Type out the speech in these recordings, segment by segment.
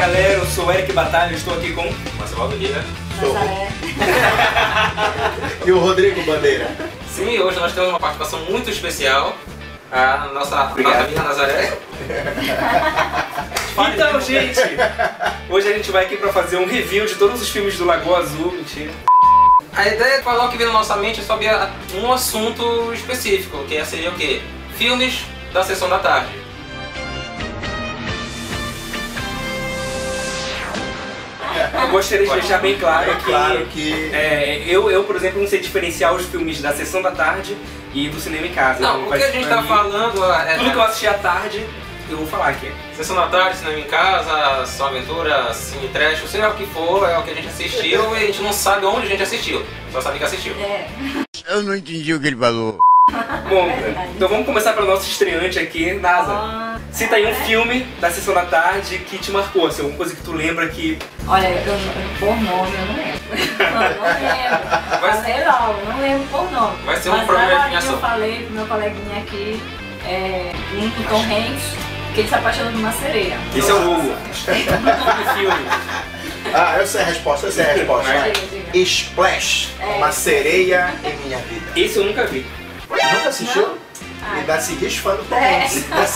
galera, eu sou o Eric Batalha, estou aqui com Marcelo Guilherme. Nazaré. E o Rodrigo Bandeira. Sim, hoje nós temos uma participação muito especial. A nossa amiga Nazaré. Então, gente, hoje a gente vai aqui pra fazer um review de todos os filmes do Lagoa Azul. Mentira. A ideia é falar o que vem na nossa mente sobre a- um assunto específico, que seria o quê? Filmes da sessão da tarde. Eu gostaria de deixar bem claro É que, claro que. é, eu, eu, por exemplo, não sei diferenciar os filmes da sessão da tarde e do cinema em casa. Não, Então, o que a gente tá mim- falando é, Tudo que eu é assisti à tarde, eu vou falar aqui. sessão da tarde, cinema em casa, sessão aventura, cine trash, seja o que for, é o que a gente assistiu e a gente não sabe onde a gente assistiu, só sabe que assistiu. É. Eu não entendi o que ele falou. Bom, então vamos começar pelo nosso estreante aqui, NASA. Ah, Cita aí um filme da sessão da tarde que te marcou, assim, alguma coisa que tu lembra que. Olha, eu, por nome eu não lembro. Não, não lembro. Vai- Falei logo, não lembro por nome. Vai ser um Mas problema de eu falei pro meu coleguinha aqui, é, Tom Hanks, que ele se apaixonou por uma sereia. Esse é o Hugo. O filme. Ah, eu sei a resposta, eu sei a resposta. diga. Splash, É. uma sereia em minha vida. Esse eu nunca vi. Nunca assistiu? Não? Me dá seguir fã do Tom É. Hanks. Dá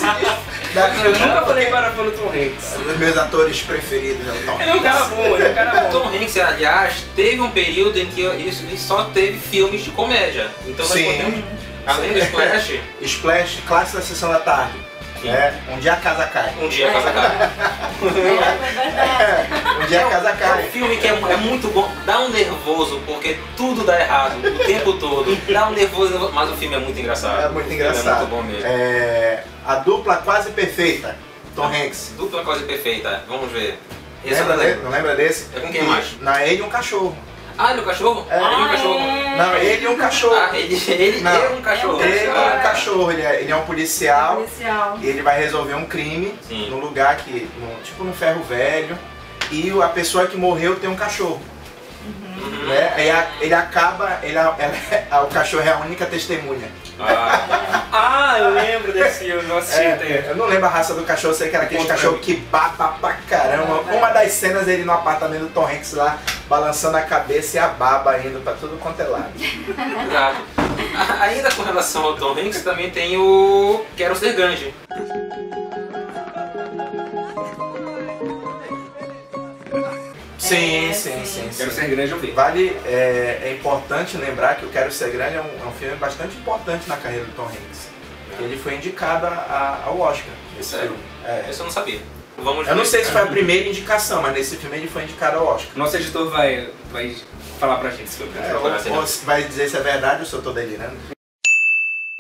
Eu nunca falei para do Tom Hanks. Um dos meus atores preferidos é o Tom Ele é um cara bom, ele é um cara O Tom bom. Hanks, aliás, teve um período em que isso, ele só teve filmes de comédia. Então nós Sim. podemos, além do Splash, Splash, clássico da sessão da tarde. É, um dia a casa cai. um dia a casa cai. É, verdade. Um dia a casa É um cai. filme que é, é muito bom, dá um nervoso, porque tudo dá errado o tempo todo. Dá um nervoso, mas o filme é muito engraçado. É muito engraçado. É muito bom mesmo. É, a dupla quase perfeita. Tom Hanks. Dupla coisa perfeita, vamos ver. Esse Lembra não lembra desse? É com quem E mais? Na ele um cachorro. Ah, ele é o cachorro? É. Ele é um cachorro. Não, ele e um cachorro. Ah, ele, ele Não. é um cachorro. Ele é um Ah, cachorro, ele é, ele é um policial. Policial. E ele vai resolver um crime Sim. num lugar que. no- tipo no ferro velho. E a pessoa que morreu tem um cachorro. Uhum. Né? Aí ele acaba. Ele, ela- o cachorro é a única testemunha. Ah, Ah, eu lembro desse filme, eu assisti É, até. eu não lembro a raça do cachorro, eu sei que era aquele Conta cachorro que baba pra caramba. É, Uma das cenas ele no apartamento do Tom Hanks lá, balançando a cabeça e a baba indo pra tudo quanto é lado. Exato. Ainda com relação ao Tom Hanks, também tem o Quero Ser Grande. Sim, É, sim, sim. sim. sim. Quero ser grande, eu vi. Vale, é, é importante lembrar que o Quero Ser Grande é um, é um filme bastante importante na carreira do Tom Hanks. Ele foi indicado a- a- ao Oscar, esse Sério? filme. É. Esse eu não sabia. Vamos Eu não ver. sei se foi a primeira indicação, mas nesse filme ele foi indicado ao Oscar. Nosso editor vai, vai falar pra gente É, isso. procurar se ou, ou se vai dizer se é verdade ou se eu tô delirando.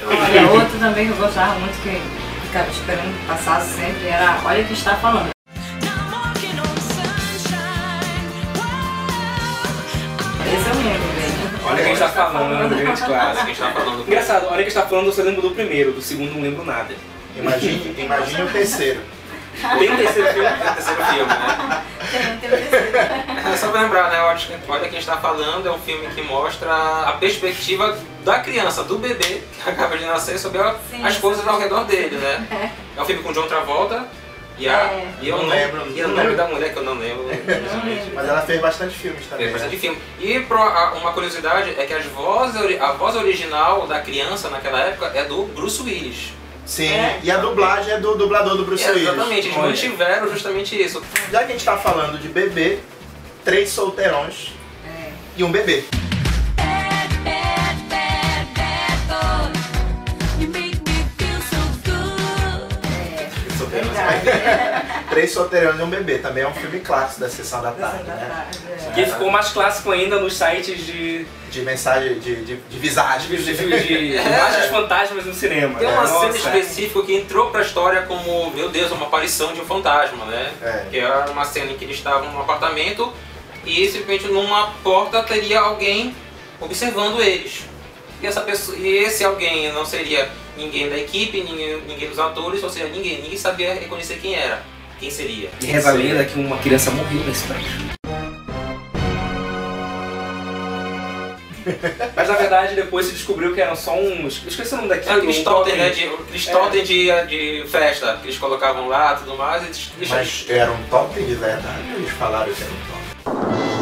Olha, outro também que eu gostava muito, que ficava esperando que passasse sempre, era Olha o que está falando. Bem. Olha quem está falando, é um grande Essa clássico. que a gente tá falando. Engraçado, eu só lembro do primeiro, do segundo não lembro nada. Imagine, imagine o terceiro. Tem um terceiro filme? É o terceiro filme, né? Tem, tem o terceiro. É só pra lembrar, né? Olha que- Olha quem está falando é um filme que mostra a perspectiva da criança, do bebê que acaba de nascer sobre a- Sim, as coisas ao redor dele, né? É um filme com John Travolta e, a, É. e eu Não não lembro. E o nome da mulher que eu não lembro. Mas ela fez bastante filmes também. Tem bastante né? filme. E pro- a- uma curiosidade é que as vozes, a voz original da criança naquela época é do Bruce Willis. Sim, É. e a dublagem é do dublador do Bruce É, Willis. exatamente, eles Olha. mantiveram justamente isso. Já que a gente tá falando de bebê, três solteirões É. e um bebê. Três solteirões e um bebê. Também é um filme clássico da sessão da tarde, né? tarde, é. Que ficou mais clássico ainda nos sites de, De mensagem, de, de, de visagem. de, de, de, de imagens fantasmas no cinema. Tem né? uma cena Nossa. específica que entrou pra história como, meu Deus, uma aparição de um fantasma, né? É. Que era uma cena em que eles estavam num apartamento e simplesmente numa porta teria alguém observando eles. E, essa pessoa, e esse alguém não seria ninguém da equipe, ninguém, ninguém dos atores, ou seja, ninguém. Ninguém sabia reconhecer quem era. Quem seria. E reza a lenda que uma criança morreu nesse prédio. Mas na verdade depois se descobriu que eram só uns. eu Esqueci o nome daquilo. Era um totem, né? De, É. totem de, de festa que eles colocavam lá e tudo mais. E eles, eles- Mas era um totem de verdade, eles falaram que era um totem.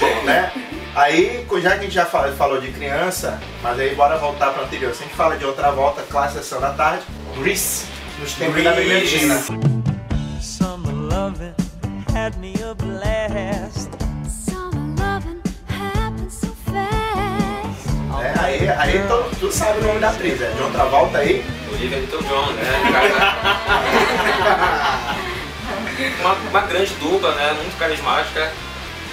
Bom, né? Aí, já que a gente já fa- falou de criança, mas aí bora voltar para o anterior. Se a gente fala de outra volta, classe sessão da tarde, Grease, nos tempos da Grease. brilhantina. Summer loving had me a blast. Summer loving happens so fast. Né? Aí, aí todo, tu sabe o nome da atriz, é de outra volta aí. Olivia Newton-John, né? Uma, uma grande dupla, né? Muito carismática.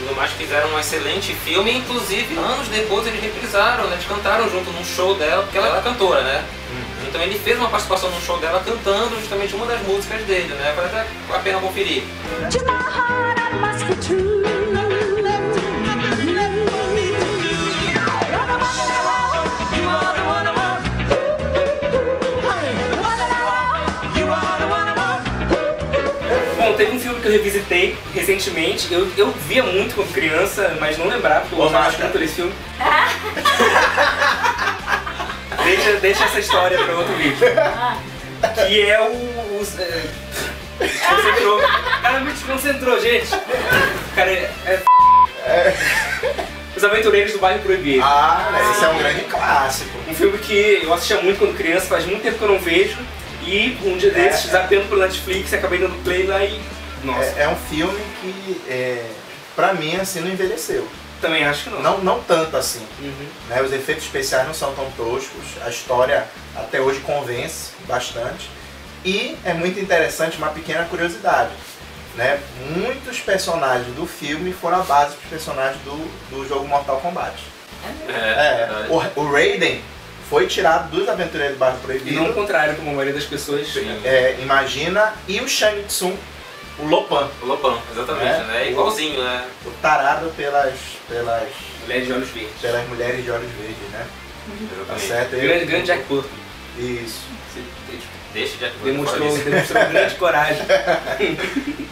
Tudo mais, fizeram um excelente filme. Inclusive, anos depois eles reprisaram, né? Eles cantaram junto num show dela, porque ela era cantora, né? Então ele fez uma participação num show dela cantando justamente uma das músicas dele, né? Vale até a pena conferir. Eu revisitei recentemente. Eu, eu via muito quando criança, mas não lembrava, porque eu gostava muito desse filme. deixa, deixa essa história para outro vídeo. Que é o. o é, desconcentrou. Cara, me desconcentrou, gente. Cara, é. é- Os Aventureiros do Bairro Proibido. Ah, né? esse é um grande clássico. Um filme que eu assistia muito quando criança, faz muito tempo que eu não vejo. E um dia desses, É. pelo Netflix, acabei dando play lá e. Nossa, É, é um filme que, é, pra mim, assim, não envelheceu. também acho que não. Não, não tanto assim. Uhum. né? Os efeitos especiais não são tão toscos. A história até hoje convence bastante. E é muito interessante uma pequena curiosidade. Né? Muitos personagens do filme foram a base dos personagens do, do jogo Mortal Kombat. É, É, verdade. o, o Raiden foi tirado dos Aventureiros do Bairro E Proibido. não o contrário, como a maioria das pessoas. É, imagina, e o Shang Tsung, o Lopan, O Lobão, exatamente, É. né? Igualzinho, né? o tarado pelas, pelas, Mulher de olhos verdes. pelas mulheres de olhos verdes, né? Tá Exatamente. certo? Grande, grande Jack Burton. Isso. Deixa de Demonstrou, demonstrou grande coragem.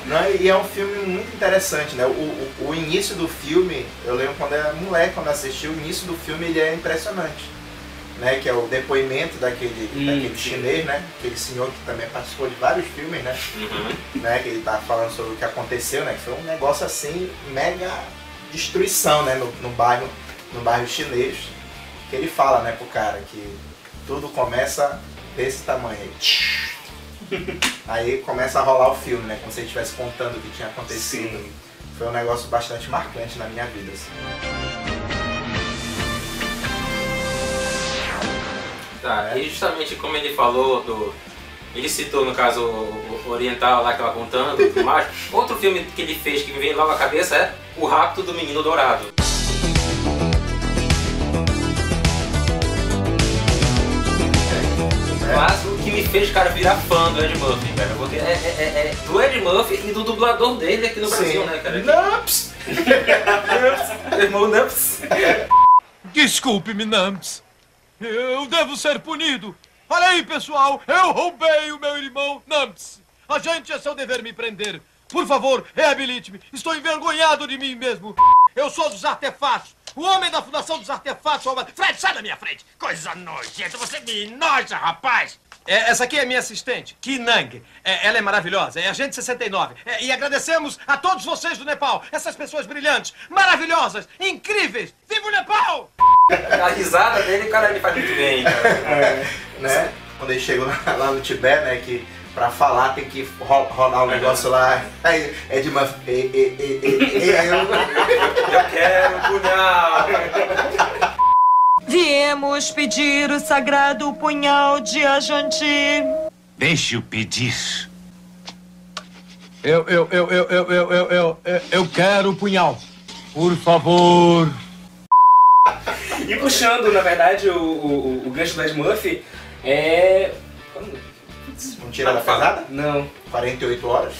Não, e é um filme muito interessante, né? O, o, o início do filme, eu lembro quando era moleque, quando assisti, o início do filme ele é impressionante. Né? Que é o depoimento daquele, Hum, daquele chinês, né? Aquele senhor que também participou de vários filmes, né? Uhum. né? Que ele tá falando sobre o que aconteceu, né? Que foi um negócio assim, mega destruição, né? No, no bairro, no bairro chinês. Que ele fala, né, pro cara, que tudo começa desse tamanho aí. Aí começa a rolar o filme, né? Como se ele estivesse contando o que tinha acontecido. Sim. Foi um negócio bastante marcante na minha vida. Assim. Tá, É. e justamente como ele falou do. Ele citou, no caso, o oriental lá que tava contando e tudo mais. Outro filme que ele fez que me vem logo à cabeça é O Rapto do Menino Dourado. Mas o que me fez, cara, virar fã do Ed Murphy, cara. Porque é, é- é- é do Ed Murphy e do dublador dele aqui no Brasil, né, cara? Nups! Irmão Nups. Desculpe-me, Namps. Eu devo ser punido. Olha aí, pessoal, eu roubei o meu irmão Namps. A gente é seu dever me prender. Por favor, reabilite-me. Estou envergonhado de mim mesmo. Eu sou dos artefatos. O homem da Fundação dos Artefatos. Fred, sai da minha frente. Coisa nojenta. Você me noja, rapaz. É, essa aqui é minha assistente, Kinang. É, ela é maravilhosa, é agente 69. É, e agradecemos a todos vocês do Nepal, essas pessoas brilhantes, maravilhosas, incríveis. Viva o Nepal! A risada dele, cara, ele faz muito bem, cara. né? Quando ele chegou lá, lá no Tibete, né? Que pra falar tem que ro- rolar o negócio lá. Aí é de uma. E, e, e, e, e, eu- Eu quero punhal. Viemos pedir o sagrado punhal de Ajanti. Deixe-o pedir. Eu, eu, eu, eu, eu, eu, eu, eu, eu, eu quero o punhal. Por favor. E puxando, na verdade, o, o, o gancho do Ed Murphy é. Não tira da pesada? Não. 48 horas.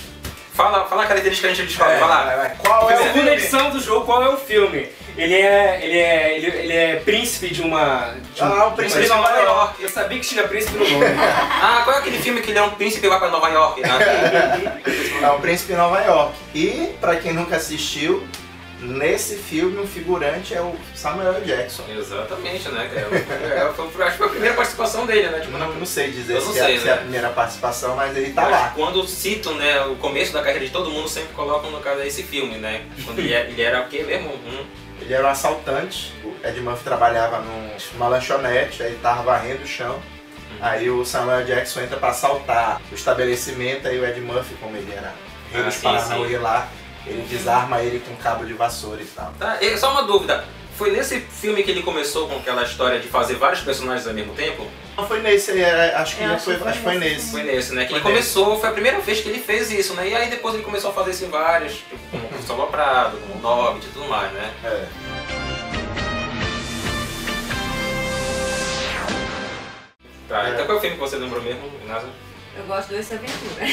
Fala, fala a característica que a gente descobre, vai lá. vai, vai. Qual é filme? edição do jogo, qual é o filme? Ele é, ele é, ele, ele é príncipe de uma, Ah, o Príncipe de Nova York. Eu sabia que tinha príncipe no nome. Ah, qual é aquele filme que ele é um príncipe e vai pra Nova York? né? É o Príncipe de Nova York. E, pra quem nunca assistiu, nesse filme o figurante é o Samuel L. Jackson. Exatamente, né? cara? É, foi, foi- acho que foi a primeira participação dele, né? Tipo, Não, não sei dizer Eu se, não é, sei, se é a né? primeira participação, mas ele tá lá. Quando citam né, o começo da carreira de todo mundo, sempre colocam no caso esse filme, né? Quando ele, é- ele era o quê mesmo? Um, Ele era um assaltante, o Ed Murphy trabalhava num- numa lanchonete, aí tava varrendo o chão. Aí o Samuel Jackson entra pra assaltar o estabelecimento, aí o Ed Murphy, como ele era rei Ah, dos Paranauê sim. lá, ele desarma ele com um cabo de vassoura e tal. Tá, e só uma dúvida. Foi nesse filme que ele começou com aquela história de fazer vários personagens ao mesmo tempo? Não foi nesse, é, acho que, ele acho foi, que foi acho que foi nesse. nesse. Foi nesse, né? Que Foi ele começou, foi a primeira vez que ele fez isso, né? E aí depois ele começou a fazer isso em vários, tipo, como o Solo Prado, como o Nobbit e tudo mais, né? É. Tá, É. então qual é o filme que você lembrou mesmo, Nasa? Eu gosto do Ace Aventura.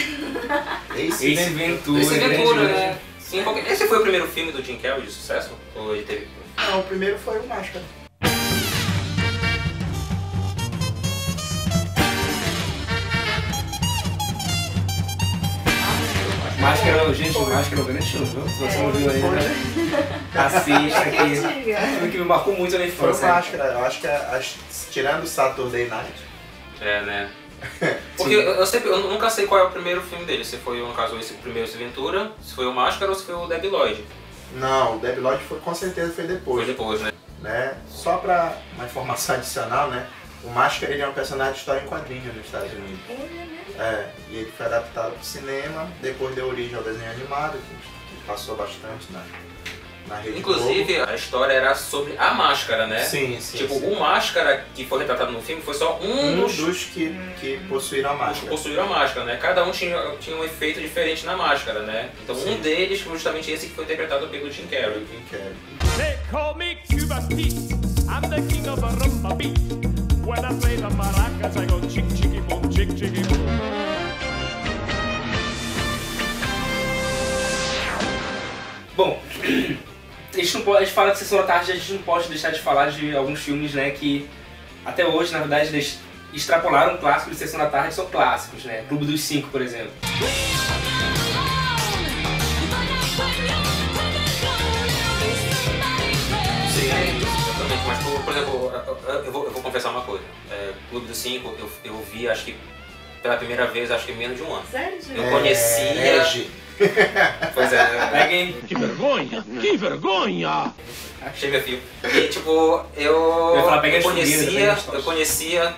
Ace Ace Ventura. Ventura. Esse grande Ventura, hoje. né? Sim, qualquer- Esse foi o primeiro filme do Jim Carrey de sucesso? Ou ele teve... Não, o primeiro foi o Máscara. Máscara, gente, Máscara é um grande filme, viu? Se você não viu ainda, assista aqui. Um filme que me marcou muito na Foi o infância. Máscara, eu acho que a- as- tirando o Saturday Night. É, né? Porque eu, eu sempre, eu nunca sei qual é o primeiro filme dele, se foi, no caso, esse primeiro Esse Ventura, se foi o Máscara ou se foi o Debi Lloyd. Não, o Debi Lloyd foi, com certeza foi Foi depois. depois, né? Né? Só pra uma informação adicional, né? O Máscara ele é um personagem de história em quadrinhos nos Estados Unidos. É, e ele foi adaptado para o cinema, depois deu origem ao desenho animado, que, passou bastante rede Inclusive, a história era sobre a máscara, né? Sim, sim. Tipo, sim. o Máscara que foi retratado no filme foi só um, um dos, dos que, que possuíram a máscara. possuíram a máscara, né? Cada um tinha, tinha um efeito diferente na máscara, né? Então um Sim. deles foi justamente esse que foi interpretado pelo Jim Carrey. Jim Carrey. They call me Cuba Pete. I'm the king of the rumba beat. Pode, a gente fala de Sessão da Tarde, a gente não pode deixar de falar de alguns filmes, né, que até hoje, na verdade, eles extrapolaram um clássico de Sessão da Tarde, são clássicos, né? Clube dos Cinco, por exemplo. Sim, exatamente. Mas, por, por exemplo, eu- vou, eu vou confessar uma coisa. É, Clube dos Cinco, eu, eu vi, acho que pela primeira vez, acho que em menos de um ano. Sério? Eu conhecia... É. Pois é, Peguem. Que vergonha! Que vergonha! achei meu fio. E, tipo, eu, Eu falar, eu conhecia, eu conhecia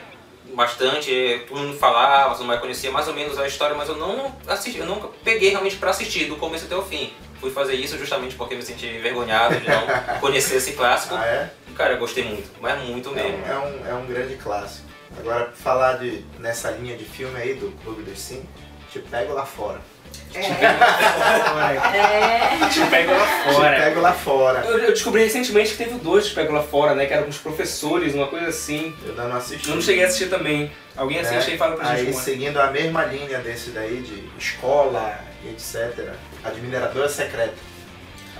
bastante, todo mundo falava, mais, conhecia mais ou menos a história, mas eu não assisti, eu nunca peguei realmente pra assistir, do começo até o fim. Fui fazer isso justamente porque me senti envergonhado de não conhecer esse clássico. Ah, é? Cara, eu gostei muito, mas muito É mesmo. um, é, um, é um grande clássico. Agora, falar de, nessa linha de filme aí do Clube dos Cinco, te pego lá fora. É. Te pego lá Te fora. pego lá fora. Eu, eu descobri recentemente que teve dois Te Pego Lá Fora, né? Que eram com os professores, uma coisa assim. Eu ainda não assisti. Eu não cheguei a assistir também. Alguém assiste né? e fala pra gente Aí, como é. seguindo a mesma linha desse daí, de escola e etc. Admiradora Secreta.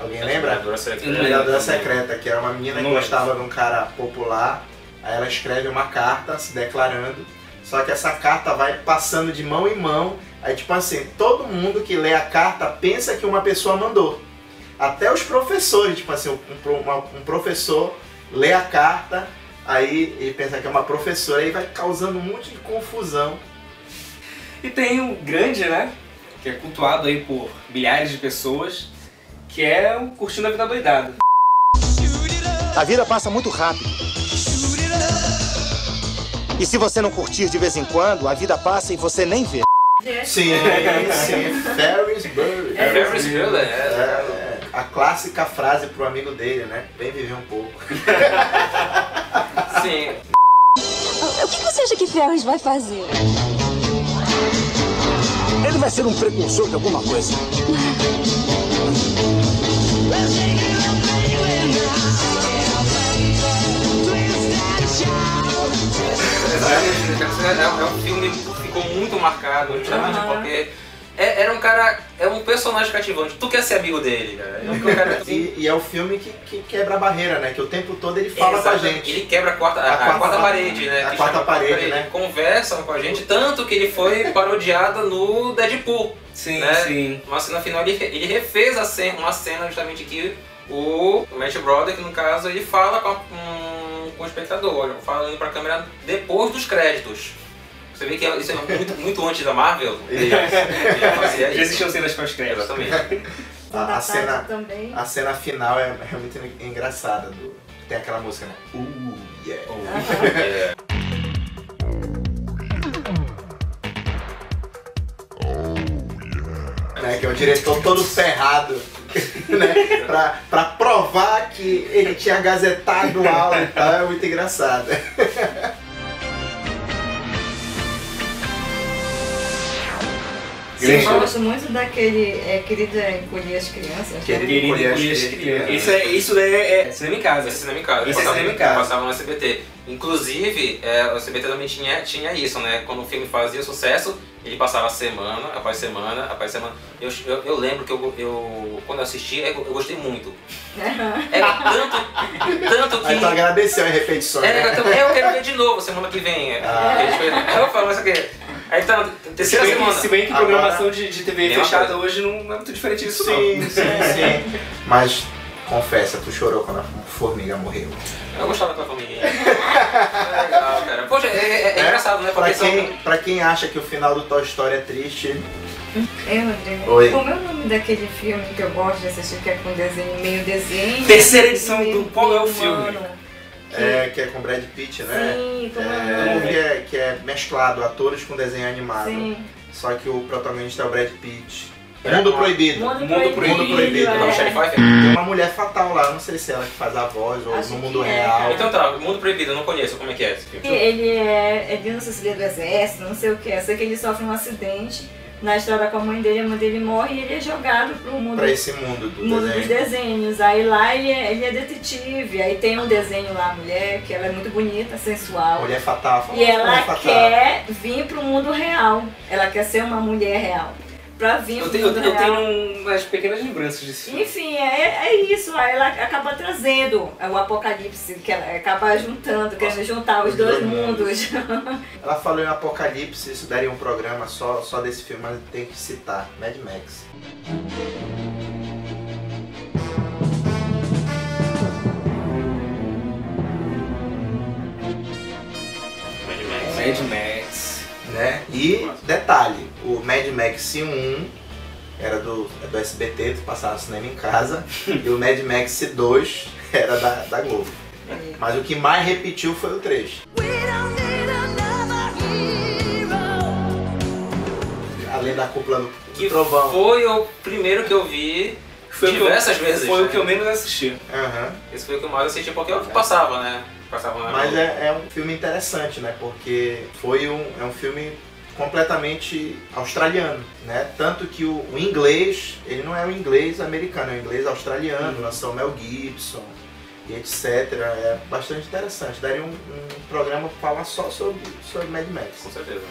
Alguém lembra? Admiradora Secreta. Admiradora. Secreta, que era uma menina que gostava de um cara popular. Aí ela escreve uma carta se declarando. Só que essa carta vai passando de mão em mão. Aí, tipo assim, todo mundo que lê a carta pensa que uma pessoa mandou. Até os professores, tipo assim, um, uma- um professor lê a carta, aí ele pensa que é uma professora, aí vai causando um monte de confusão. E tem um grande, né? Que é cultuado aí por milhares de pessoas, que é o Curtindo a Vida Doidada. A vida passa muito rápido. E se você não curtir de vez em quando, a vida passa e você nem vê. Sim, sim, Ferris Bueller. É Ferris Bueller, É, é. é, a clássica frase pro amigo dele, né? Vem viver um pouco. Sim, O que você acha que Ferris vai fazer? Ele vai ser um precursor de alguma coisa. exatamente. É, é um filme que ficou muito marcado, justamente Aham. porque é- era um cara, é um personagem cativante. Tu quer ser amigo dele, cara. É um cara E, e é o filme que, que quebra a barreira, né? Que o tempo todo ele fala com a gente. Ele quebra a quarta, a, A a quarta- quarta parede, né? a que quarta chama parede, né? Conversam com a gente, tanto que ele foi parodiado no Deadpool. Sim, né? sim. Uma cena final, ele, ele refez a cena, uma cena justamente que o, o Matt Broderick, no caso, ele fala com, a- com, com o espectador, olha, falando pra câmera depois dos créditos. Você vê que é- isso é muito, muito antes da Marvel. Já, existiam cenas pós-créditos. Exatamente. A, a cena, também. a cena final é, é muito engraçada. do- tem aquela música, né? Uh, yeah. É. né, que é o diretor todo ferrado, né, pra, pra provar que ele tinha gazetado aula e tal, é muito engraçado. Eu Sim. gosto muito daquele é, Querida Encolher as Crianças. Querido Querido Encolher as Encolher as Crianças. Isso, é, isso daí é, é cinema em casa. É cinema em casa. Esse é Passava- cinema em casa. Passava no SBT. Inclusive, é, o SBT também tinha, tinha isso, né? Quando o filme fazia sucesso, ele passava semana após semana após semana. Eu, eu, eu lembro que eu, eu, quando eu assisti, eu, eu gostei muito. Era tanto, tanto que... Aí tu agradeceu as repetições, É, né? eu, eu quero ver de novo semana que vem. Ah. Eu falo isso aqui. Aí tá, Se terceira bem, que, semana. se bem que Agora- programação de, de TV fechada hoje não é muito diferente disso, Sim, não. sim, sim. Mas confessa, tu chorou quando a formiga morreu. Eu gostava da família. É legal, cara. Poxa, é, é- é engraçado, né? Pra são- quem, pra quem acha que o final do Toy Story é triste, É, Rodrigo. Oi. Como é o nome daquele filme que eu gosto de assistir, que é com desenho, meio desenho? Terceira edição meio do Qual é o Filme? É, que é com Brad Pitt, né? Sim, é o É, que, é, que é mesclado, atores com desenho animado. Sim. Só que o protagonista é o Brad Pitt. É. Mundo Proibido. Mundo Mundo Proibido. Mundo Proibido. é. Tem uma mulher fatal lá, não sei se é ela que faz a voz ou Acho no mundo é. real. Então tá, Mundo Proibido, eu não conheço. Como é que é esse filme? Ele é, ele não sei se ele é do exército, não sei o que. Eu sei que ele sofre um acidente na estrada com a mãe dele, a mãe dele morre e ele é jogado pro mundo, Pra esse mundo do mundo dos desenho. desenhos. Aí lá ele é, ele é detetive, aí tem um desenho lá, a mulher, que ela é muito bonita, sensual. Mulher fatal. E ela fatal. quer vir pro mundo real. Ela quer ser uma mulher real. Pra vir Eu tenho, eu, eu tenho umas pequenas lembranças filme. Enfim, é, é isso. Aí ela acaba trazendo o apocalipse, que ela acaba juntando, querendo juntar os Os dois dois mundos. Ela falou em Apocalipse, isso daria um programa só, só desse filme, mas tem que citar. Mad Max. Mad Max. Mad Max. né? E detalhe, o Mad Max 1 era do, é do SBT, tu passava cinema em casa, e o Mad Max 2 era da, da Globo. Mas o que mais repetiu foi o 3. Além da cúpula do, Que trovão. foi o primeiro que eu vi Foi o que eu- diversas vezes. Foi o né? que eu menos assisti. Aham. Esse foi o que eu mais assisti, porque é o que passava, né? Passava na Mas é, é um filme interessante, né? Porque foi um, é um filme completamente australiano, né? Tanto que o, o inglês, ele não é o inglês americano, é o inglês australiano, lançou Mel Gibson e etc. É bastante interessante. Daria um, um programa para falar só sobre, sobre Mad Max. Com certeza.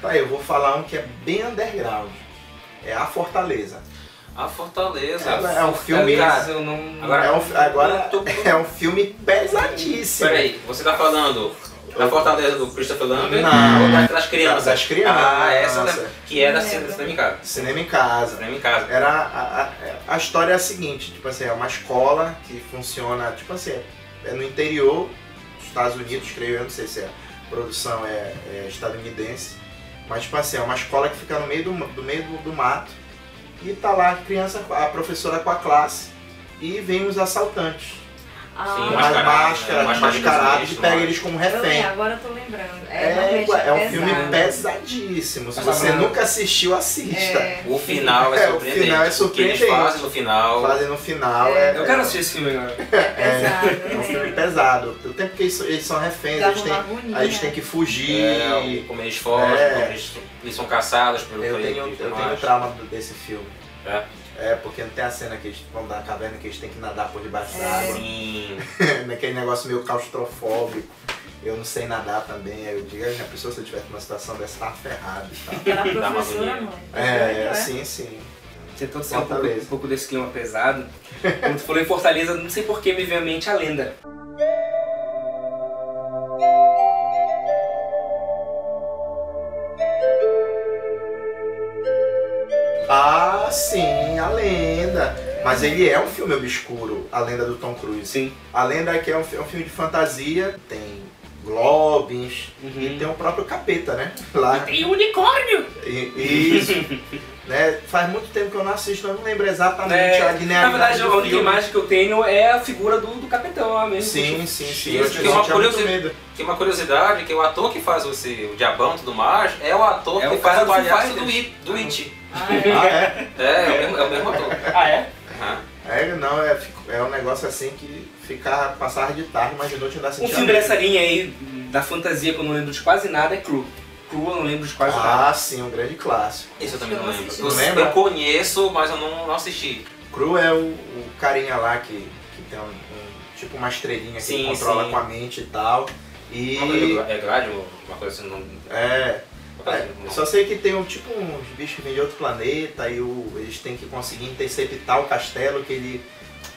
Tá, eu vou falar um que é bem underground. É A Fortaleza. A Fortaleza. Ela é um filme- eu não. Agora- É um, agora tô- é um filme pesadíssimo. Peraí, você tá falando da Fortaleza do Christopher Lambert Não. ou das, das crianças? Das crianças. Ah, essa que é da cena lembro. cinema em casa. Cinema em casa. Cinema em casa. Era a, a, a história é a seguinte, tipo assim, é uma escola que funciona, tipo assim, é no interior dos Estados Unidos, creio eu, não sei se a produção é, é estadunidense, mas tipo assim, é uma escola que fica no meio do, do meio do, do mato e tá lá a criança, a professora com a classe e vem os assaltantes. Sim, Ah, Com as mascarado, máscaras, né? Mascarado mascarados e mesmo, pega né? eles como eu refém. lembro, agora eu tô lembrando. É, É, é um pesado. filme pesadíssimo. Se você nunca assistiu, assista. É. O final é É, o surpreendente. final é O que eles surpreendente. fazem no final. Fazem no final. É. É, Eu quero assistir esse filme agora. pesado. É um filme pesado. O tempo que eles, eles são reféns, eles têm, agonia. aí eles têm que fugir. É, como eles fogem, É. como eles, eles são caçados pelo eu tenho, eu tenho trauma desse filme. É. É, porque não tem a cena que eles vão da caverna que eles têm que nadar por debaixo da É. água. Sim. Naquele negócio meio claustrofóbico. eu não sei nadar também. Aí eu digo, "Ai, a pessoa se eu tivesse numa situação dessa, tava ferrado e tal. Aquela Da professora, Amazônia. mãe. É, sim, sim. Tentou ser um pouco, Fortaleza. um pouco desse clima pesado. Quando tu falou em Fortaleza, não sei por que me veio à mente a lenda. Mas ele é um filme obscuro, a lenda do Tom Cruise. Sim. A lenda é que é um, é um filme de fantasia, tem globins e tem o próprio capeta, né? Lá. Tem um unicórnio! E- Isso. né? Faz muito tempo que eu não assisto, eu não lembro exatamente É, a na verdade, a do única imagem que eu tenho é a figura do, do capitão lá mesmo. Sim, sim, sim. E Eu tenho uma curiosidade, medo. tem uma curiosidade que o ator que faz você, o Diabão e tudo mais é o ator É que o faz o do palhaço do Fighters. It. Do It. Ah, é? É, é o mesmo, é o mesmo ator. Ah, é? É, não, é, é um negócio assim que ficar, passar de tarde, mas de noite ainda Um sentia filme medo. dessa linha aí, da fantasia, que eu não lembro de quase nada, é Cru. Cru eu não lembro de quase nada. Ah, sim, um grande clássico. Esse eu também não Eu não lembro. Não lembra? eu conheço, mas eu não, não assisti. Cru é o, o carinha lá que, que tem um, um- tipo uma estrelinha que Sim, ele controla sim. com a mente e tal. E. Uma coisa- É grade, uma coisa assim, não. É. É, só sei que tem um, tipo uns bichos que vêm de outro planeta e o, eles têm que conseguir interceptar o castelo que ele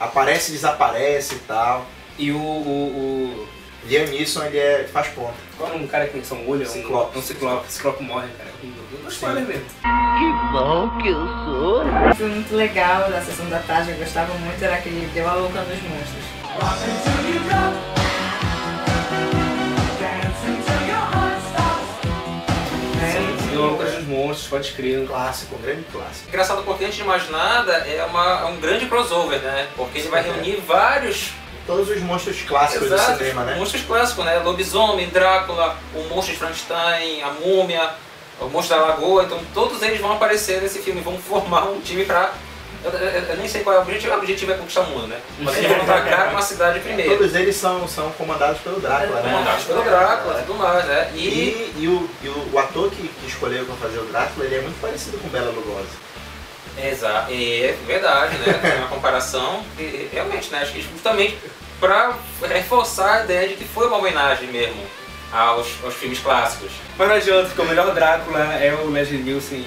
aparece e desaparece e tal. E o, o, o- Liam Neeson ele é, faz ponta. Qual é um cara que tem só um olho? É um- Ciclope. É um ciclope. Ciclope morre, cara. Não spoiler mesmo. Um filme muito legal da sessão da tarde, eu gostava muito, era aquele Deu a Louca nos Monstros. Monstros, pode crer. Um clássico, um grande clássico. Engraçado porque antes de mais nada é, uma, é um grande crossover, né? Porque ele vai reunir vários Todos os monstros clássicos Exato, do cinema, né? monstros clássicos, né? Lobisomem, Drácula, o monstro de Frankenstein, a múmia, o monstro da lagoa, então todos eles vão aparecer nesse filme, vão formar um time pra. Eu, eu- eu nem sei qual é o objetivo, o objetivo é conquistar o mundo, né? Mas eles vão atacar uma cidade primeiro. Todos eles são, são comandados pelo Drácula, né? Comandados pelo Drácula e tudo mais, né? E, E, e, o, e o, o ator que, que escolheu pra fazer o Drácula, ele é muito parecido com Bela Lugosi. Exato, é verdade, né? Tem uma comparação, e, e, realmente, né? Acho que justamente pra reforçar a ideia de que foi uma homenagem mesmo aos, aos filmes clássicos. Mas não adianta, porque o melhor Drácula é o Leslie Nielsen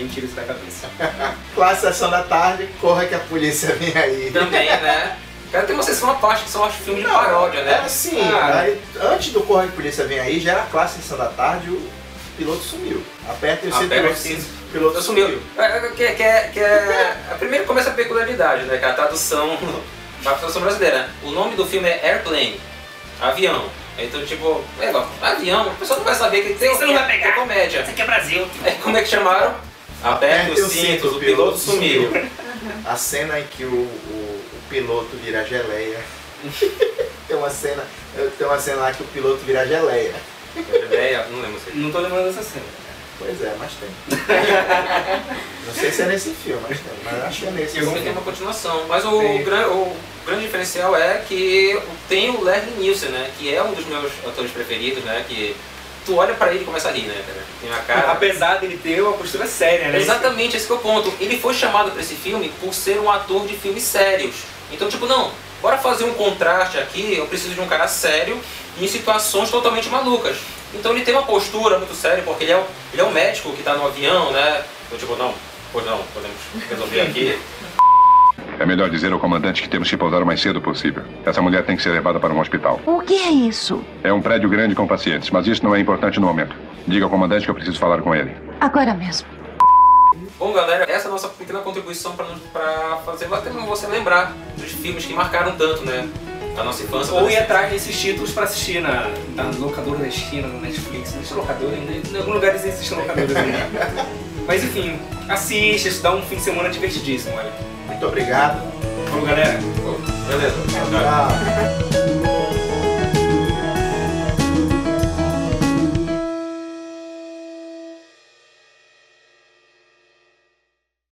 e ninguém tira isso da cabeça. Classe Sessão da Tarde, corra que a polícia vem aí. Também, né? Cara, tem uma sessão à parte que são os filmes de paródia, É né? assim, Ah. aí, antes do Corra que a Polícia Vem Aí, já era a Classe Sessão da Tarde, o piloto sumiu. Aperta o Aperta o cinto, o piloto Eu sumiu. É, é, Que, que, que é, a primeiro começa a peculiaridade, né? Que é a tradução da tradução brasileira. O nome do filme é Airplane, avião. Então, tipo, é igual, avião, a pessoa não vai saber que tem Você não vai que é pegar. comédia. Isso aqui é Brasil. É, como é que chamaram? Aperta os cintos, o piloto sumiu. A cena em que o, o, o piloto vira geleia. tem uma cena, tem uma cena lá que o piloto vira geleia. Ideia, não lembro se Não tô lembrando dessa cena. Pois é, mas tem. Não sei se é nesse filme, mas tem. Mas acho que é nesse. Que tem filme. uma continuação, mas o, gran- o grande diferencial é que tem o Leslie Nielsen, né? Que é um dos meus atores preferidos, né? Que tu olha pra ele e começa a rir, né? cara? Tem uma cara... Apesar dele ter uma postura séria, né? Exatamente, esse que é o ponto. Ele foi chamado pra esse filme por ser um ator de filmes sérios. Então, tipo, não, bora fazer um contraste aqui, eu preciso de um cara sério em situações totalmente malucas. Então ele tem uma postura muito séria, porque ele é, o- ele é um médico que tá no avião, né? Então, tipo, não, pois não, podemos resolver aqui. É melhor dizer ao comandante que temos que pousar o mais cedo possível. Essa mulher tem que ser levada para um hospital. O que é isso? É um prédio grande com pacientes, mas isso não é importante no momento. Diga ao comandante que eu preciso falar com ele. Agora mesmo. Bom, galera, essa é a nossa pequena contribuição para fazer até você lembrar dos filmes que marcaram tanto, né? A nossa infância. Ou ir atrás desses títulos pra assistir na, na locadora da esquina, no Netflix. Não existe locadora ainda. Em algum lugar existem locadoras ainda. Mas enfim, assiste, isso dá um fim de semana divertidíssimo, olha. Muito obrigado. Falou, galera. Beleza. Tchau.